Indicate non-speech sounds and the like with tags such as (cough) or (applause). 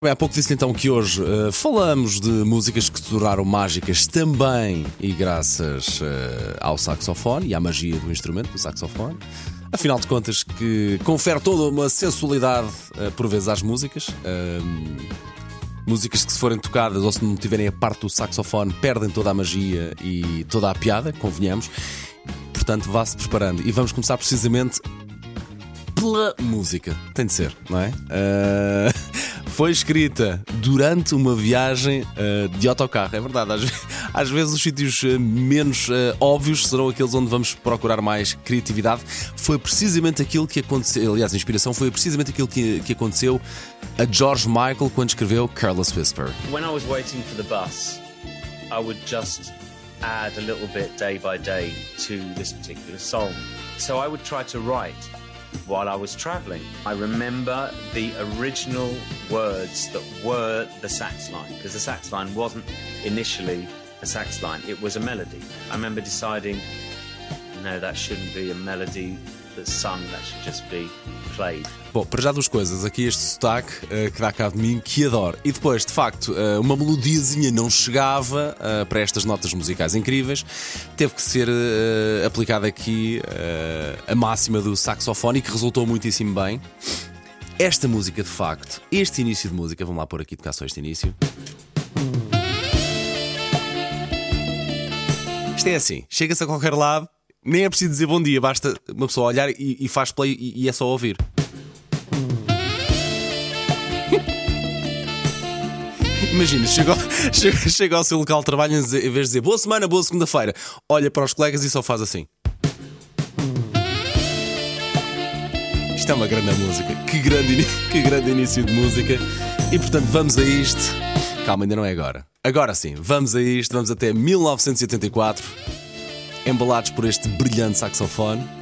Bem, há pouco disse então que hoje uh, falamos de músicas que se tornaram mágicas também e graças uh, ao saxofone e à magia do instrumento, do saxofone. Afinal de contas, que confere toda uma sensualidade, uh, por vezes, às músicas. músicas que, se forem tocadas ou se não tiverem a parte do saxofone, perdem toda a magia e toda a piada, convenhamos. Portanto, vá-se preparando. E vamos começar precisamente pela música. Tem de ser, não é? (laughs) foi escrita durante uma viagem uh, de autocarro. É verdade, às, (laughs) às vezes os sítios uh, menos uh, óbvios serão aqueles onde vamos procurar mais criatividade. Foi precisamente aquilo que aconteceu, aliás, a inspiração foi precisamente aquilo que, que aconteceu a George Michael quando escreveu Careless Whisper. When I was waiting for the bus, I would just add a little bit day by day to this particular song. So I would try to write while I was traveling. I remember the original words that were the sax line, because the sax line wasn't initially a sax line, it was a melody. I remember deciding, no, that shouldn't be a melody Bom, para já duas coisas. Aqui este sotaque uh, que dá cá de mim, que adoro. E depois, de facto, uh, uma melodiazinha não chegava uh, para estas notas musicais incríveis. Teve que ser aplicada aqui a máxima do saxofone, que resultou muitíssimo bem. Esta música, de facto, este início de música, vamos lá pôr aqui de só este início. Isto é assim: chega-se a qualquer lado, nem é preciso dizer bom dia, basta uma pessoa olhar e, e faz play e, e é só ouvir. (laughs) Imagina, chega, chega, chega ao seu local de trabalho em vez de dizer boa semana, boa segunda-feira, olha para os colegas e só faz assim. Isto é uma grande música. Que grande, (laughs) que grande início de música. E portanto, vamos a isto. Calma, ainda não é agora. Agora sim, vamos a isto. Vamos até 1984 embalados por este brilhante saxofone.